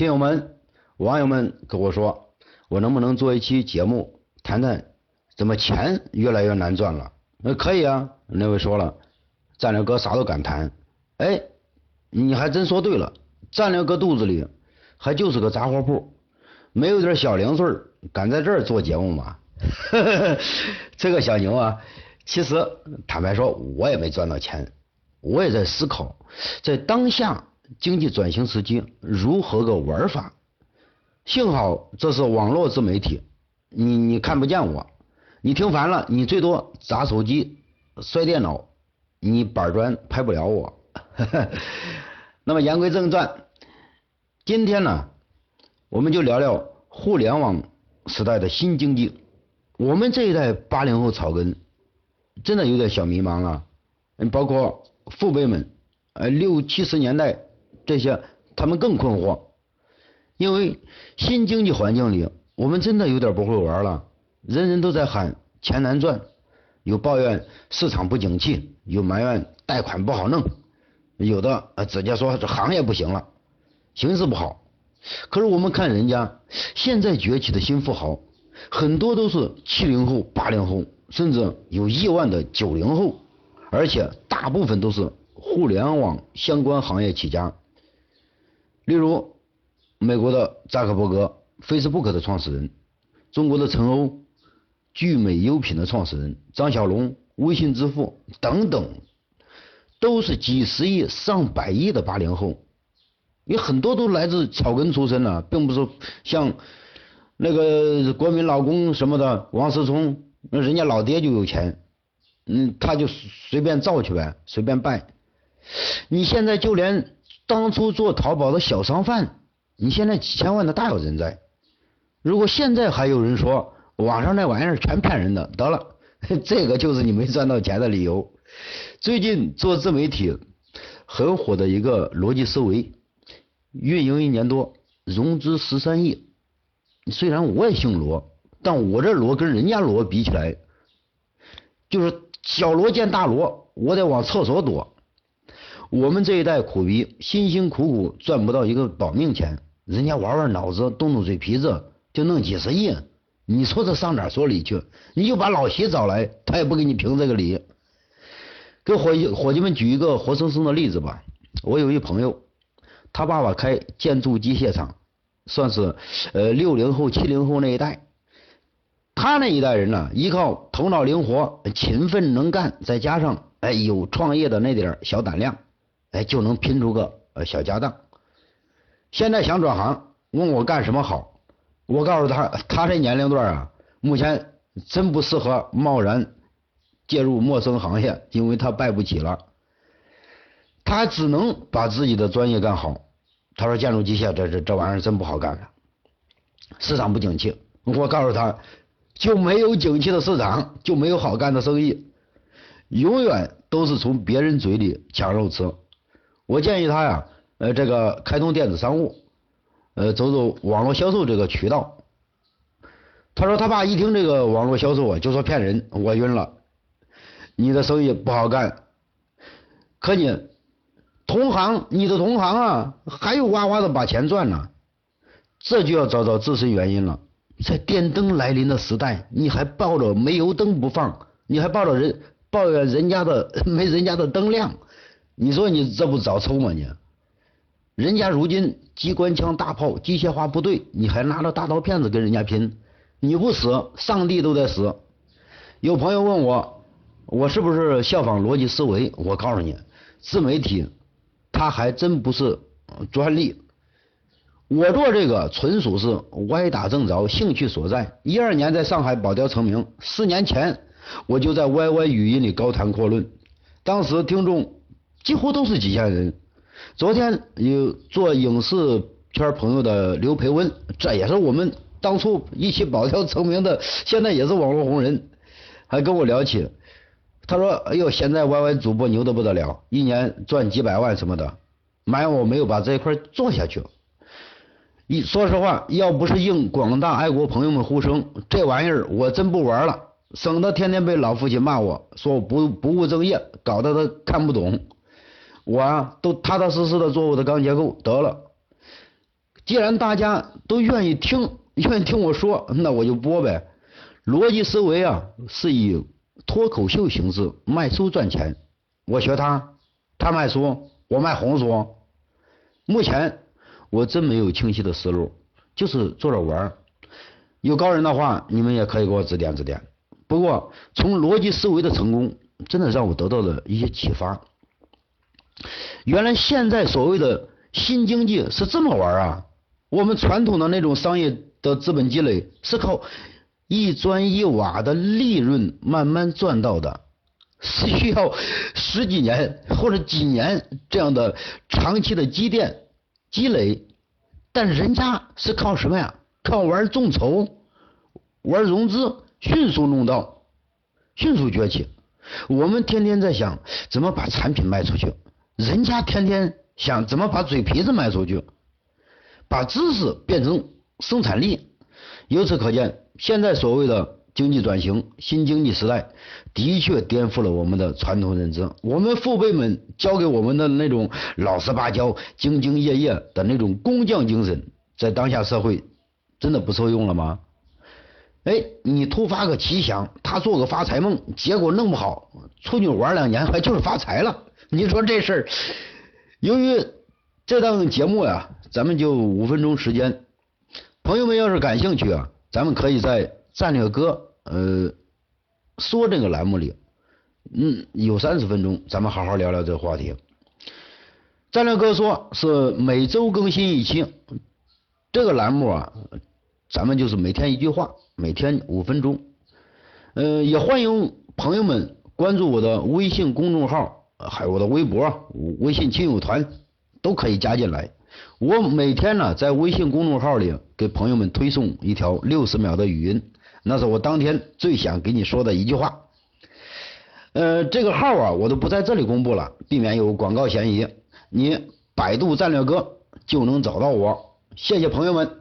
亲友们、网友们跟我说，我能不能做一期节目，谈谈怎么钱越来越难赚了？那可以啊，那位说了，战略哥啥都敢谈。哎，你还真说对了，战略哥肚子里还就是个杂货铺，没有点小零碎，敢在这儿做节目吗？这个小牛啊，其实坦白说，我也没赚到钱，我也在思考，在当下。经济转型时期如何个玩法？幸好这是网络自媒体，你你看不见我，你听烦了，你最多砸手机、摔电脑，你板砖拍不了我。那么言归正传，今天呢，我们就聊聊互联网时代的新经济。我们这一代八零后草根真的有点小迷茫了。嗯，包括父辈们，呃，六七十年代。这些他们更困惑，因为新经济环境里，我们真的有点不会玩了。人人都在喊钱难赚，有抱怨市场不景气，有埋怨贷款不好弄，有的直接说这行业不行了，形势不好。可是我们看人家现在崛起的新富豪，很多都是七零后、八零后，甚至有亿万的九零后，而且大部分都是互联网相关行业起家。例如，美国的扎克伯格，Facebook 的创始人；中国的陈欧，聚美优品的创始人；张小龙，微信支付等等，都是几十亿、上百亿的八零后。有很多都来自草根出身的，并不是像那个国民老公什么的王思聪，那人家老爹就有钱，嗯，他就随便造去呗，随便拜。你现在就连。当初做淘宝的小商贩，你现在几千万的大有人在。如果现在还有人说网上那玩意儿全骗人的，得了，这个就是你没赚到钱的理由。最近做自媒体很火的一个逻辑思维，运营一年多，融资十三亿。虽然我也姓罗，但我这罗跟人家罗比起来，就是小罗见大罗，我得往厕所躲。我们这一代苦逼，辛辛苦苦赚不到一个保命钱，人家玩玩脑子，动动嘴皮子就弄几十亿，你说这上哪说理去？你就把老习找来，他也不给你评这个理。给伙计伙计们举一个活生生的例子吧。我有一朋友，他爸爸开建筑机械厂，算是呃六零后七零后那一代。他那一代人呢，依靠头脑灵活、勤奋能干，再加上哎有创业的那点小胆量。哎，就能拼出个呃小家当。现在想转行，问我干什么好？我告诉他，他这年龄段啊，目前真不适合贸然介入陌生行业，因为他败不起了。他只能把自己的专业干好。他说建筑机械这这这玩意儿真不好干了，市场不景气。我告诉他，就没有景气的市场，就没有好干的生意，永远都是从别人嘴里抢肉吃。我建议他呀，呃，这个开通电子商务，呃，走走网络销售这个渠道。他说他爸一听这个网络销售啊，就说骗人，我晕了。你的生意不好干，可你同行，你的同行啊，还有哇哇的把钱赚呢。这就要找找自身原因了。在电灯来临的时代，你还抱着煤油灯不放，你还抱着人抱怨人家的没人家的灯亮。你说你这不找抽吗？你，人家如今机关枪、大炮、机械化部队，你还拿着大刀片子跟人家拼，你不死，上帝都得死。有朋友问我，我是不是效仿逻辑思维？我告诉你，自媒体，它还真不是专利。我做这个纯属是歪打正着，兴趣所在。一二年在上海保钓成名，四年前我就在 YY 语音里高谈阔论，当时听众。几乎都是几千人。昨天有做影视圈朋友的刘培温，这也是我们当初一起保钓成名的，现在也是网络红人，还跟我聊起。他说：“哎呦，现在 YY 主播牛的不得了，一年赚几百万什么的。”埋怨我没有把这一块做下去。一说实话，要不是应广大爱国朋友们呼声，这玩意儿我真不玩了，省得天天被老父亲骂我说我不不务正业，搞得他看不懂。我啊，都踏踏实实的做我的钢结构得了。既然大家都愿意听，愿意听我说，那我就播呗。逻辑思维啊，是以脱口秀形式卖书赚钱。我学他，他卖书，我卖红书。目前我真没有清晰的思路，就是做着玩。有高人的话，你们也可以给我指点指点。不过从逻辑思维的成功，真的让我得到了一些启发。原来现在所谓的新经济是这么玩啊！我们传统的那种商业的资本积累是靠一砖一瓦的利润慢慢赚到的，是需要十几年或者几年这样的长期的积淀积累。但人家是靠什么呀？靠玩众筹、玩融资，迅速弄到，迅速崛起。我们天天在想怎么把产品卖出去。人家天天想怎么把嘴皮子卖出去，把知识变成生产力。由此可见，现在所谓的经济转型、新经济时代，的确颠覆了我们的传统认知。我们父辈们教给我们的那种老实巴交、兢兢业业的那种工匠精神，在当下社会真的不受用了吗？哎，你突发个奇想，他做个发财梦，结果弄不好，出去玩两年，还就是发财了。你说这事儿，由于这档节目呀，咱们就五分钟时间，朋友们要是感兴趣啊，咱们可以在战略哥呃说这个栏目里，嗯，有三十分钟，咱们好好聊聊这个话题。战略哥说是每周更新一期，这个栏目啊，咱们就是每天一句话，每天五分钟，呃，也欢迎朋友们关注我的微信公众号。还有我的微博、微信亲友团都可以加进来。我每天呢在微信公众号里给朋友们推送一条六十秒的语音，那是我当天最想给你说的一句话。呃，这个号啊我都不在这里公布了，避免有广告嫌疑。你百度战略哥就能找到我。谢谢朋友们。